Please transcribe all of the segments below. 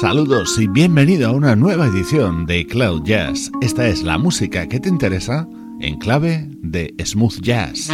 Saludos y bienvenido a una nueva edición de Cloud Jazz. Esta es la música que te interesa en clave de smooth jazz.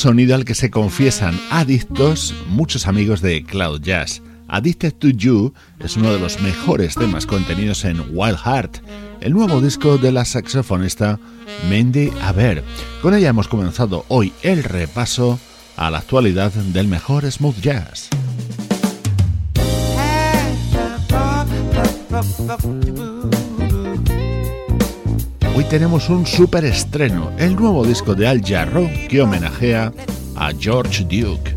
Sonido al que se confiesan adictos muchos amigos de Cloud Jazz. Addicted to You es uno de los mejores temas contenidos en Wild Heart, el nuevo disco de la saxofonista Mandy Aber. Con ella hemos comenzado hoy el repaso a la actualidad del mejor smooth jazz. Hoy tenemos un super estreno, el nuevo disco de Al Jarro que homenajea a George Duke.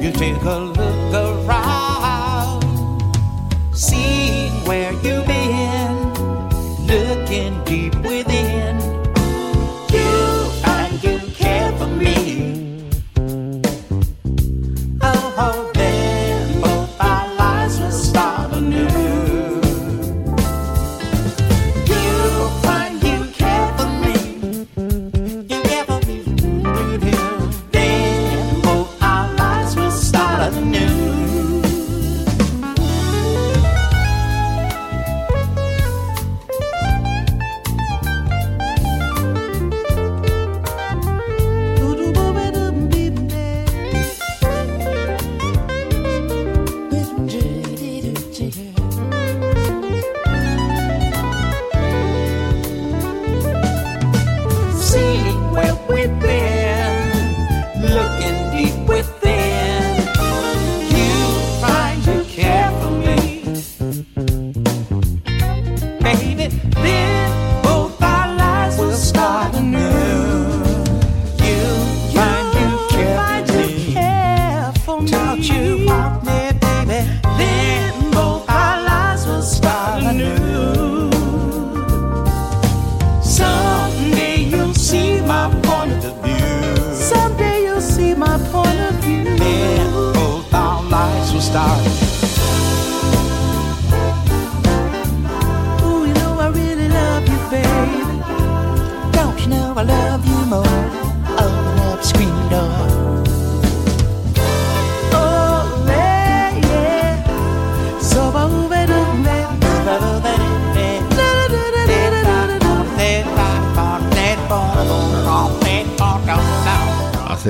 You take a look around, see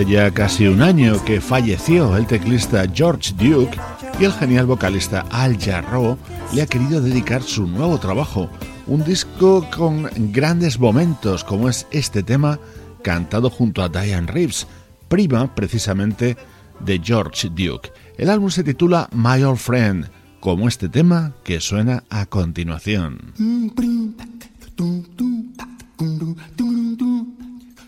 ya casi un año que falleció el teclista George Duke y el genial vocalista Al Jarreau le ha querido dedicar su nuevo trabajo, un disco con grandes momentos como es este tema cantado junto a Diane Reeves, prima precisamente de George Duke. El álbum se titula My Old Friend, como este tema que suena a continuación.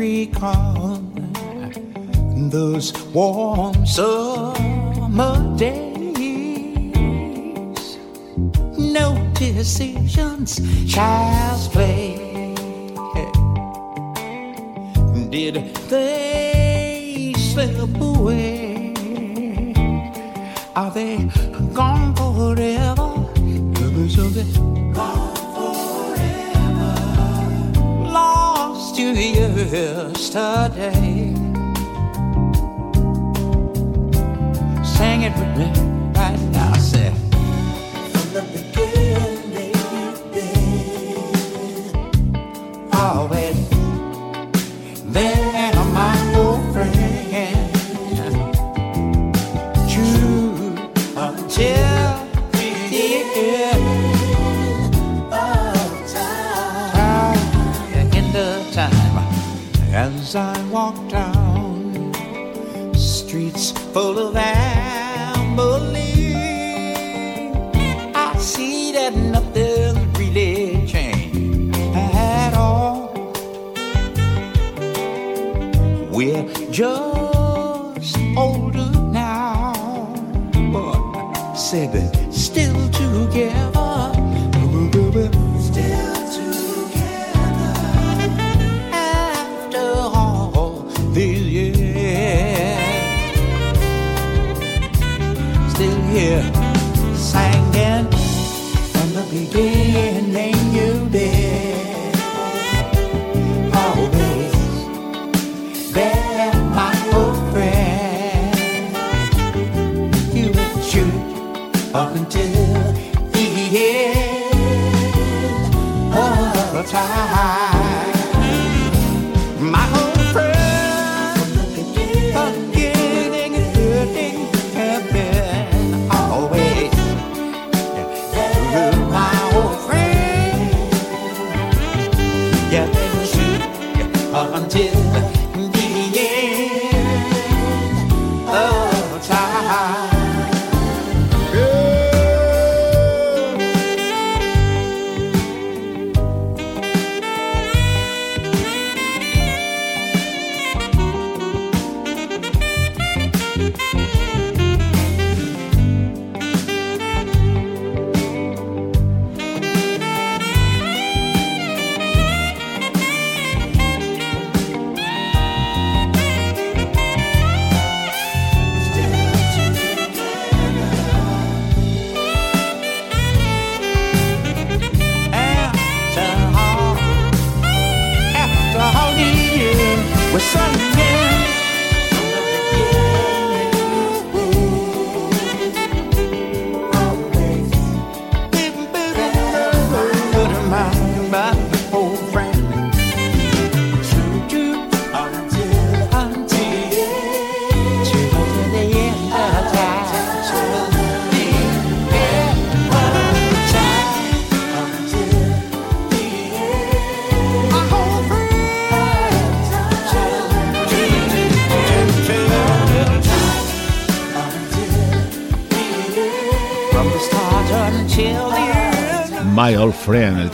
recall those warm summer days. No decisions, child's play. Did they slip away? Are they gone forever? Lost to yesterday. Sing it with me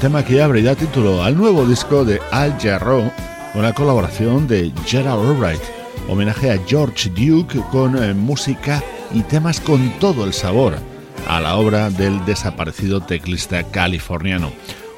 tema que abre y da título al nuevo disco de Al Jarreau con la colaboración de Gerald Albright, homenaje a George Duke con eh, música y temas con todo el sabor a la obra del desaparecido teclista californiano.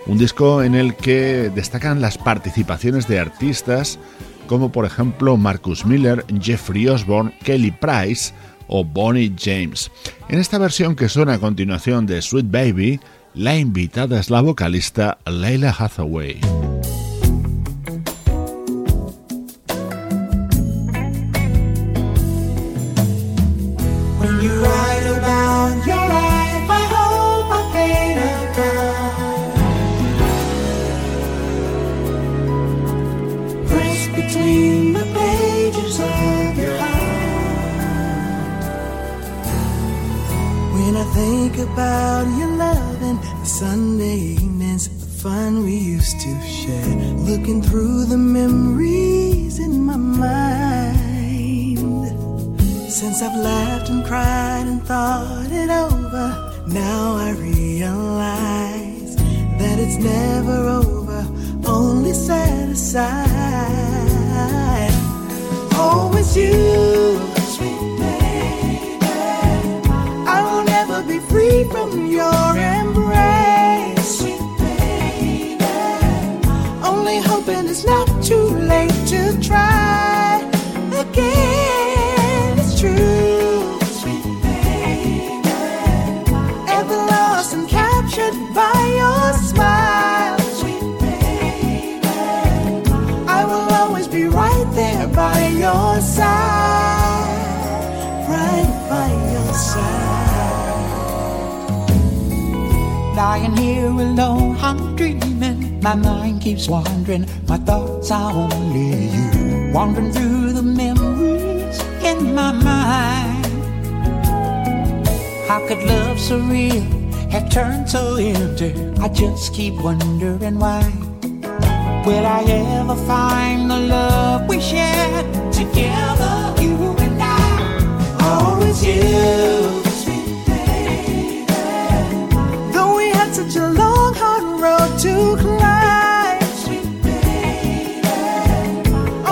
Un disco en el que destacan las participaciones de artistas como por ejemplo Marcus Miller, Jeffrey Osborne, Kelly Price o Bonnie James. En esta versión que suena a continuación de Sweet Baby, la invitada es la vocalista Leila Hathaway. Think about your love and the Sunday evenings, the fun we used to share, looking through the memories in my mind. Since I've laughed and cried and thought it over, now I realize that it's never over, only set aside. you, sweet baby. I will never be free from your It's not too late to try again. It's true, sweet baby. Ever lost and captured by your smile, sweet baby. I will always be right there by your side, right by your side. Lying here alone, I'm dreaming. My mind keeps wandering. My thoughts are only you. Wandering through the memories in my mind. How could love so real have turned so empty? I just keep wondering why. Will I ever find the love we shared together, you and I? Always you. Though we had such a long, road to climb, sweet baby.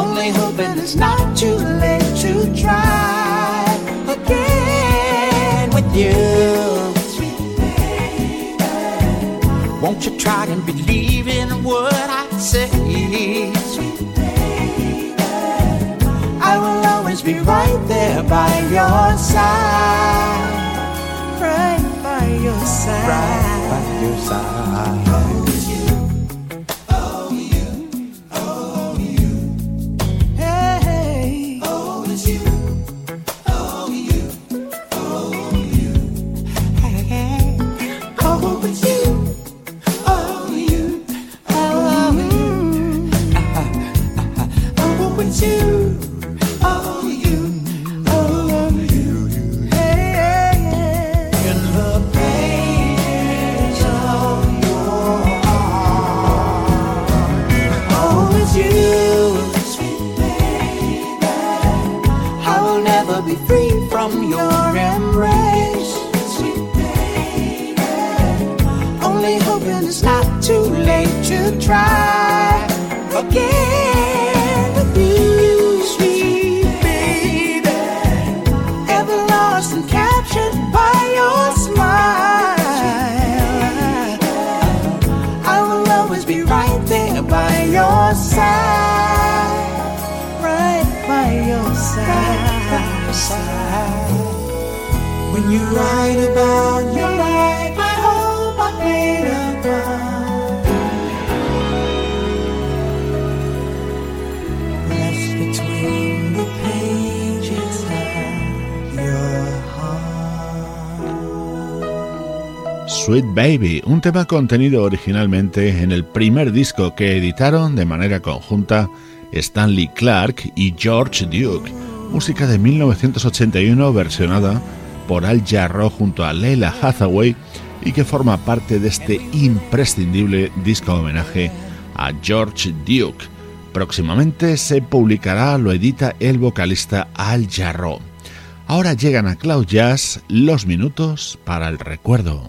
Only hoping it's not too late to try again with you, sweet baby. Won't you try and believe in what I say? Sweet baby. I will always be right there by your side, your side. Right by your side. Tema contenido originalmente en el primer disco que editaron de manera conjunta Stanley Clark y George Duke, música de 1981 versionada por Al Jarro junto a Leila Hathaway y que forma parte de este imprescindible disco homenaje a George Duke. Próximamente se publicará, lo edita el vocalista Al Jarro. Ahora llegan a Cloud Jazz los minutos para el recuerdo.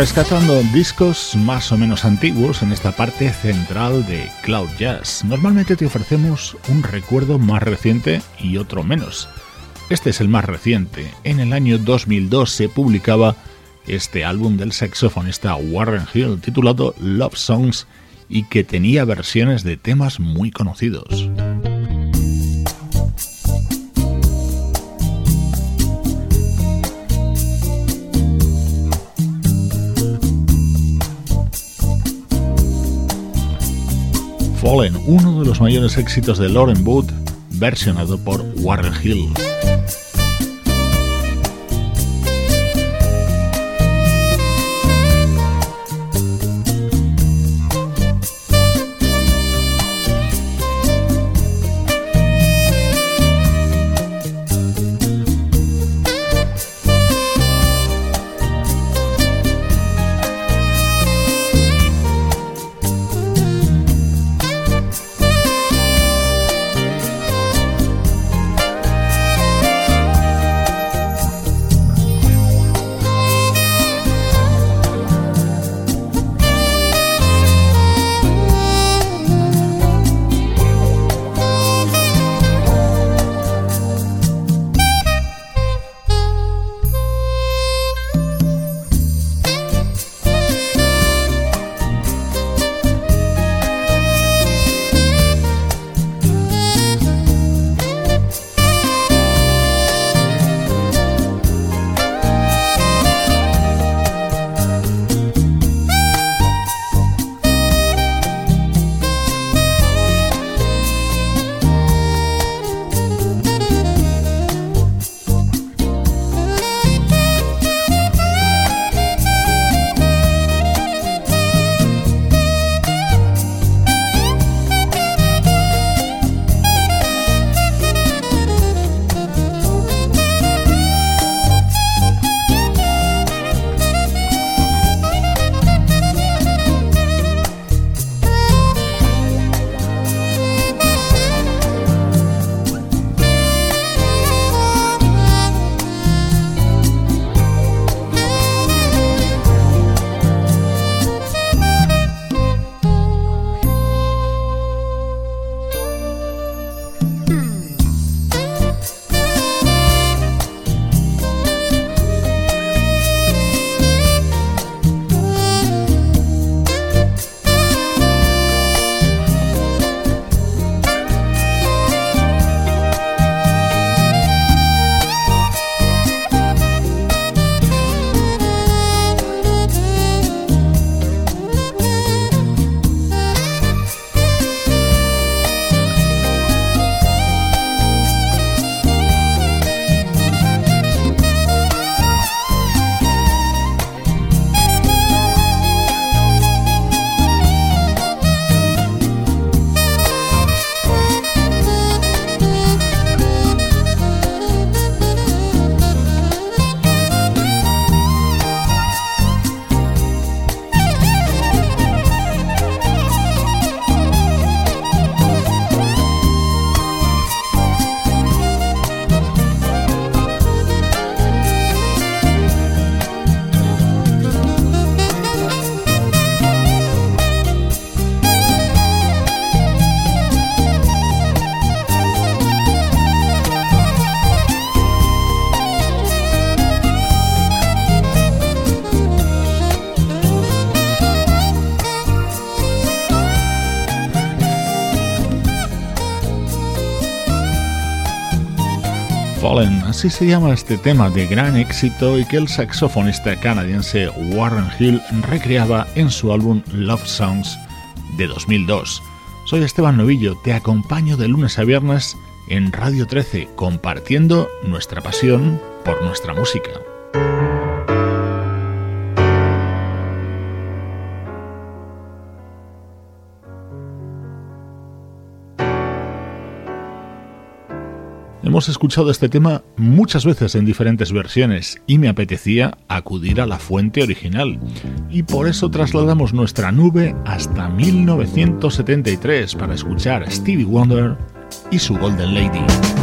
Rescatando discos más o menos antiguos en esta parte central de Cloud Jazz. Normalmente te ofrecemos un recuerdo más reciente y otro menos. Este es el más reciente. En el año 2002 se publicaba este álbum del saxofonista Warren Hill titulado Love Songs y que tenía versiones de temas muy conocidos. Fallen, uno de los mayores éxitos de Lauren Wood, versionado por Warren Hill. Así se llama este tema de gran éxito y que el saxofonista canadiense Warren Hill recreaba en su álbum Love Songs de 2002. Soy Esteban Novillo, te acompaño de lunes a viernes en Radio 13 compartiendo nuestra pasión por nuestra música. Hemos escuchado este tema muchas veces en diferentes versiones y me apetecía acudir a la fuente original. Y por eso trasladamos nuestra nube hasta 1973 para escuchar Stevie Wonder y su Golden Lady.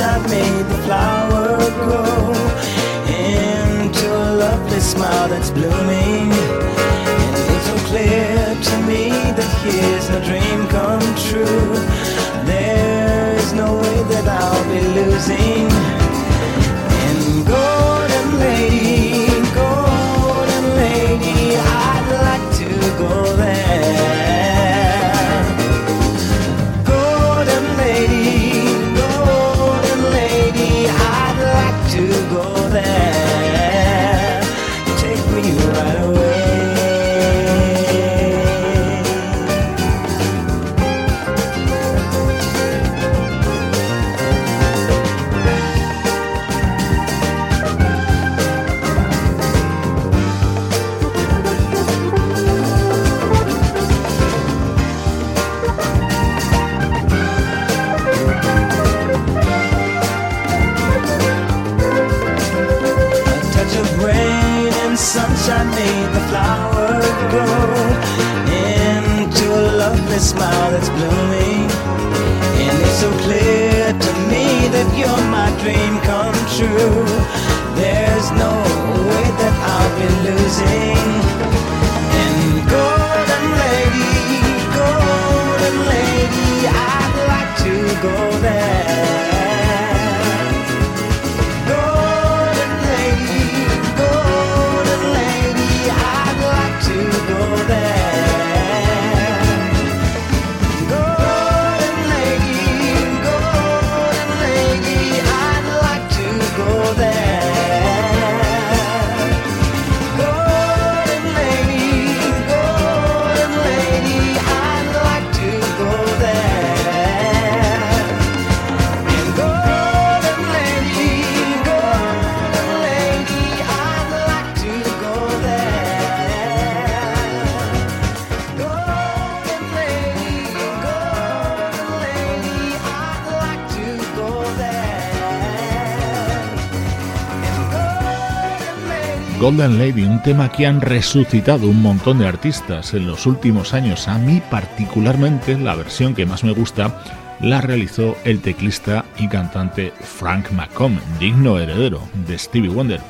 I've made the flower grow into a lovely smile that's blooming. And it's so clear to me that here's a dream come true. There is no way that I'll be losing. Golden Lady, un tema que han resucitado un montón de artistas en los últimos años. A mí particularmente la versión que más me gusta la realizó el teclista y cantante Frank McComb, digno heredero de Stevie Wonder.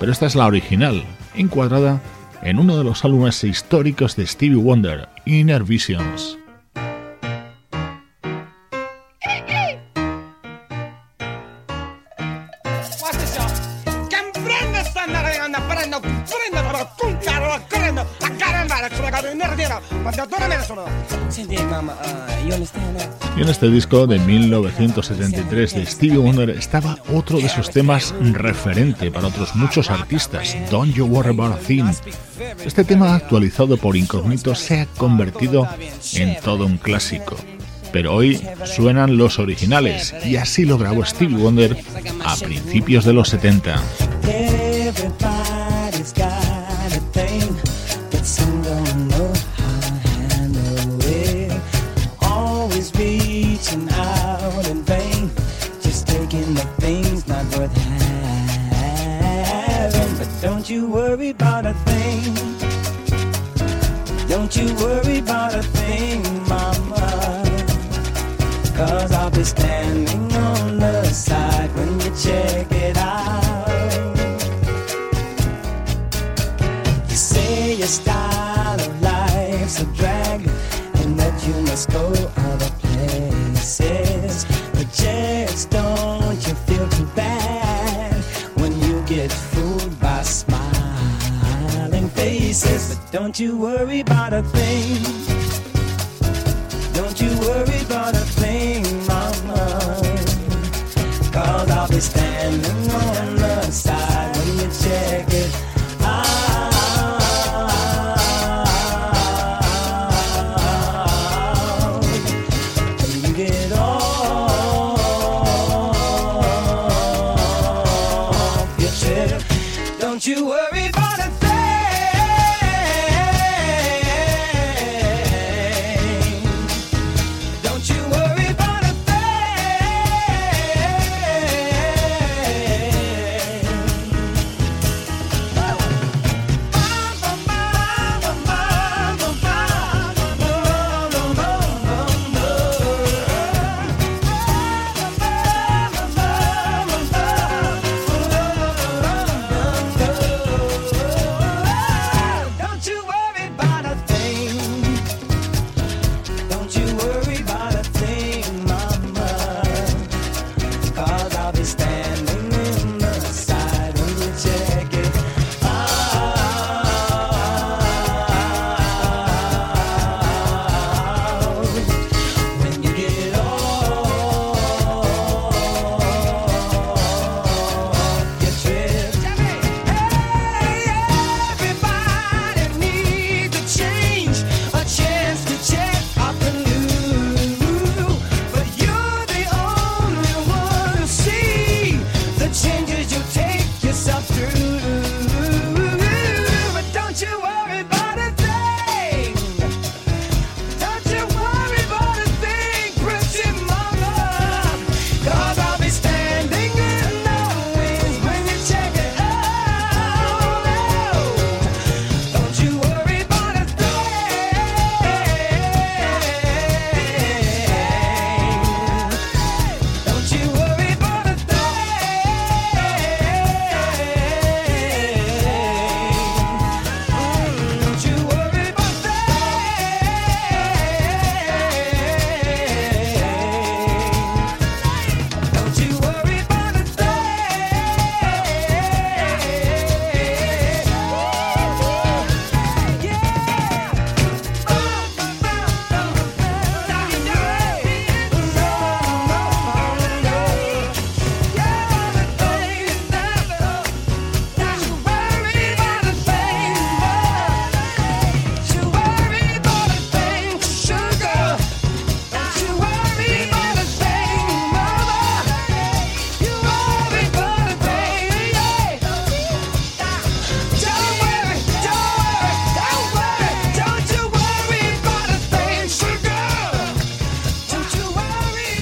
Pero esta es la original, encuadrada en uno de los álbumes históricos de Stevie Wonder, Inner Visions. este disco de 1973 de Stevie Wonder estaba otro de sus temas referente para otros muchos artistas, Don't You Worry About a Thing. Este tema actualizado por Incógnito se ha convertido en todo un clásico. Pero hoy suenan los originales y así lo grabó Stevie Wonder a principios de los 70.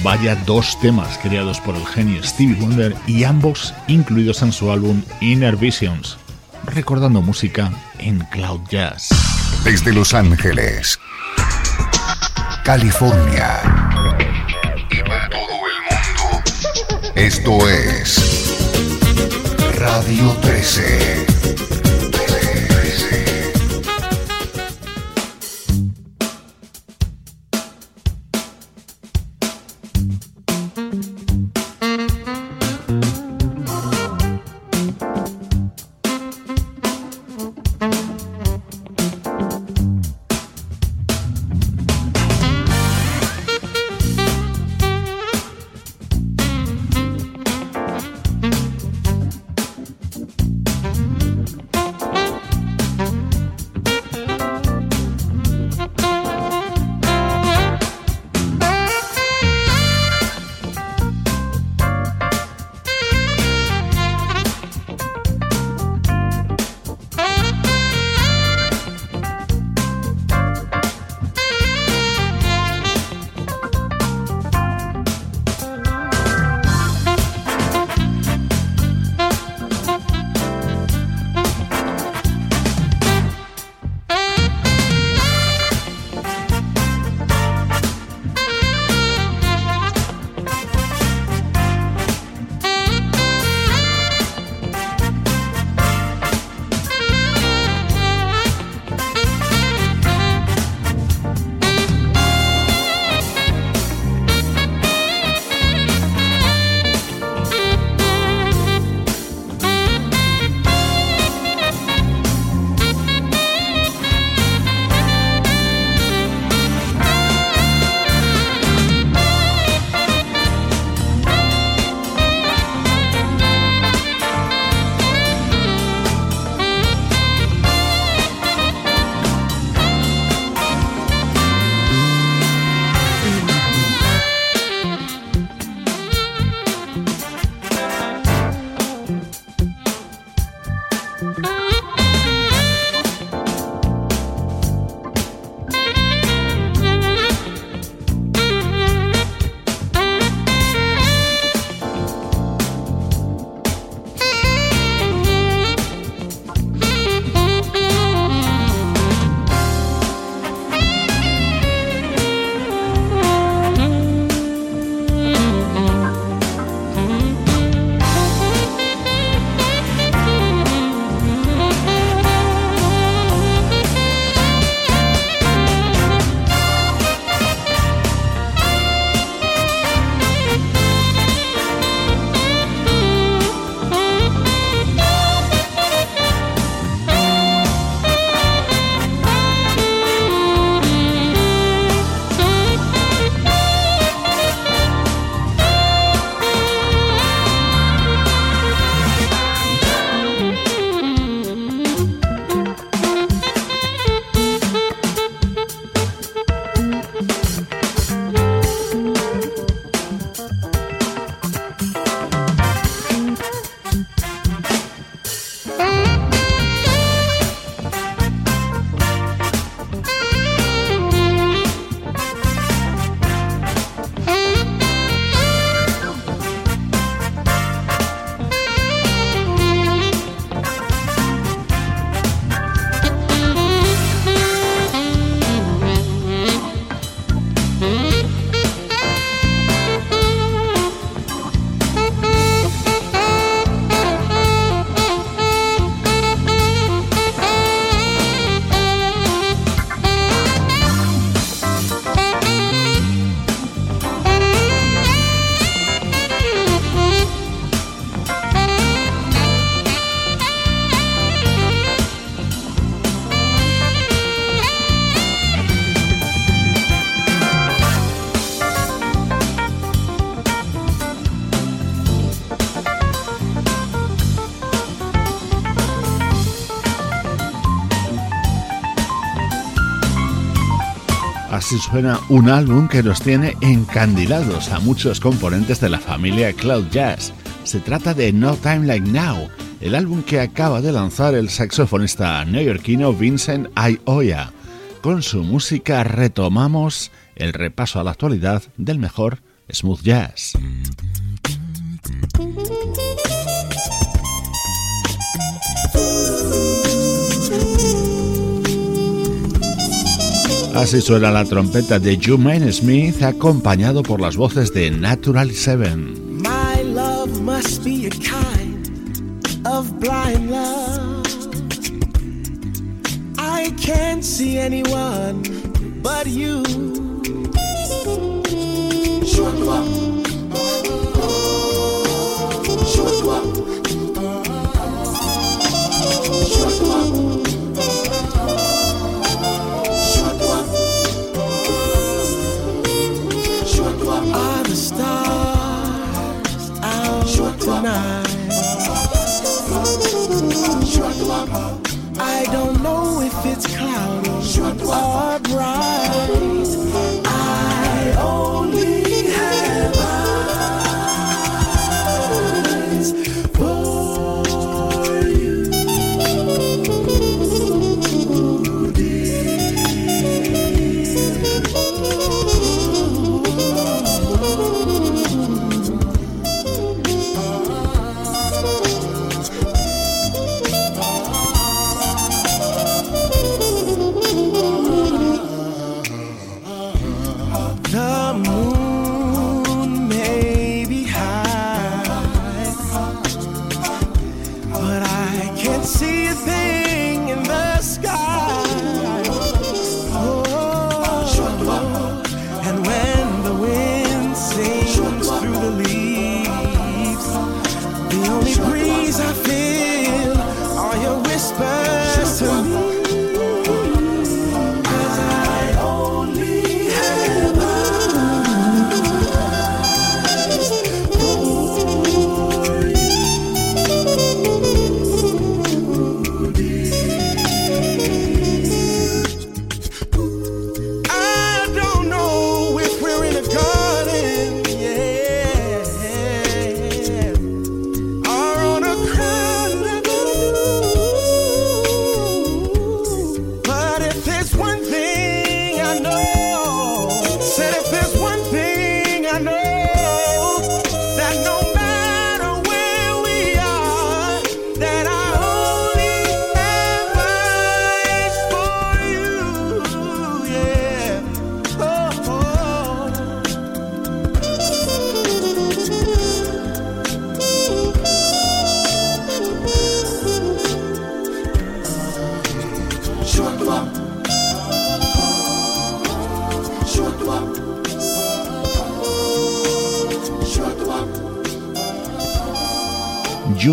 Vaya dos temas creados por el genio Stevie Wonder y ambos incluidos en su álbum Inner Visions, recordando música en cloud jazz. Desde Los Ángeles, California y para todo el mundo, esto es Radio 13. Así suena un álbum que nos tiene encandilados a muchos componentes de la familia Cloud Jazz. Se trata de No Time Like Now, el álbum que acaba de lanzar el saxofonista neoyorquino Vincent Ioya. Con su música retomamos el repaso a la actualidad del mejor smooth jazz. Así suena la trompeta de Jermaine Smith acompañado por las voces de Natural Seven. My love must be a kind of blind love. I can't see anyone but you.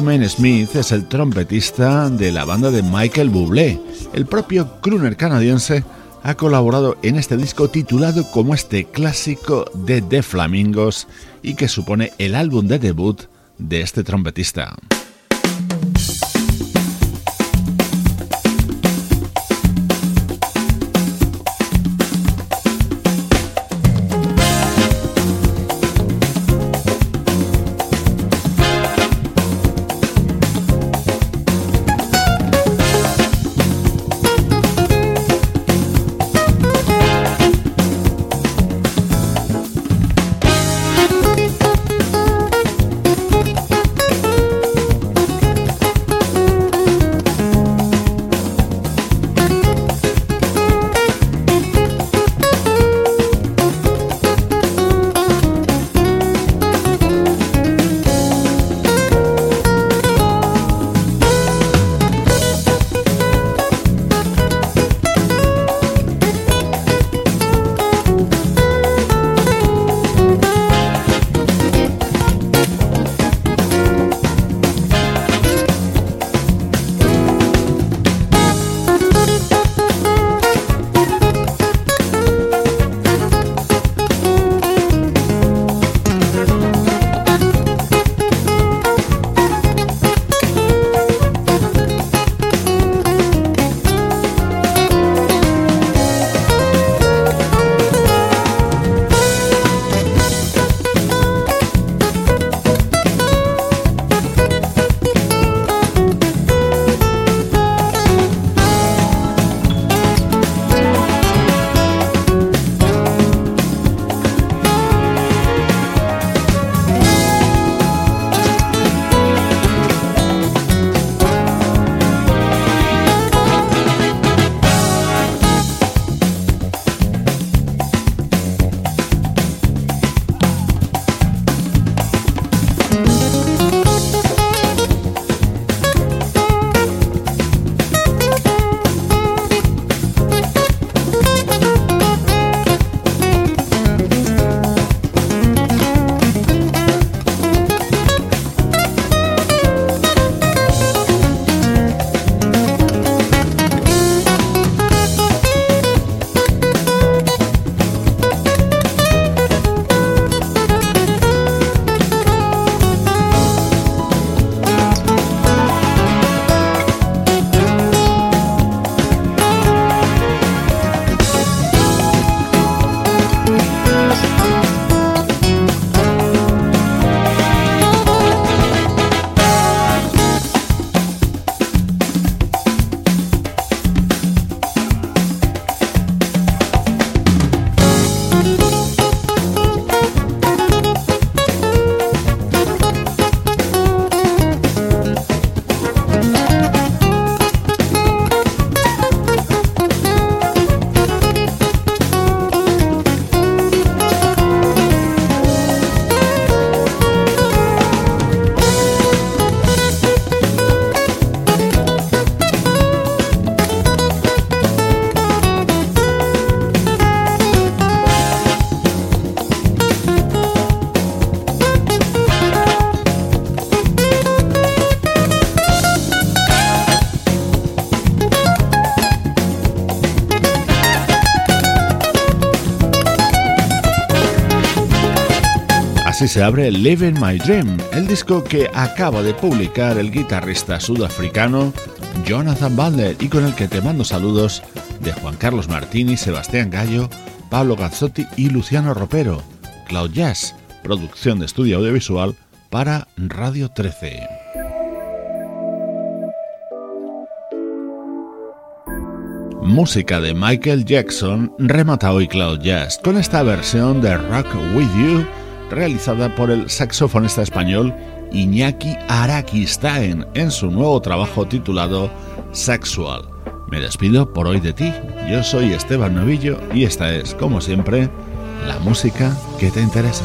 Jumaine Smith es el trompetista de la banda de Michael Bublé. El propio crooner canadiense ha colaborado en este disco titulado como este clásico de The Flamingos y que supone el álbum de debut de este trompetista. Se abre Living My Dream, el disco que acaba de publicar el guitarrista sudafricano Jonathan Butler y con el que te mando saludos de Juan Carlos Martini, Sebastián Gallo, Pablo Gazzotti y Luciano Ropero. Cloud Jazz, producción de estudio audiovisual para Radio 13. Música de Michael Jackson remata hoy Cloud Jazz con esta versión de Rock With You realizada por el saxofonista español Iñaki Arakistain en su nuevo trabajo titulado Sexual. Me despido por hoy de ti. Yo soy Esteban Novillo y esta es, como siempre, la música que te interesa.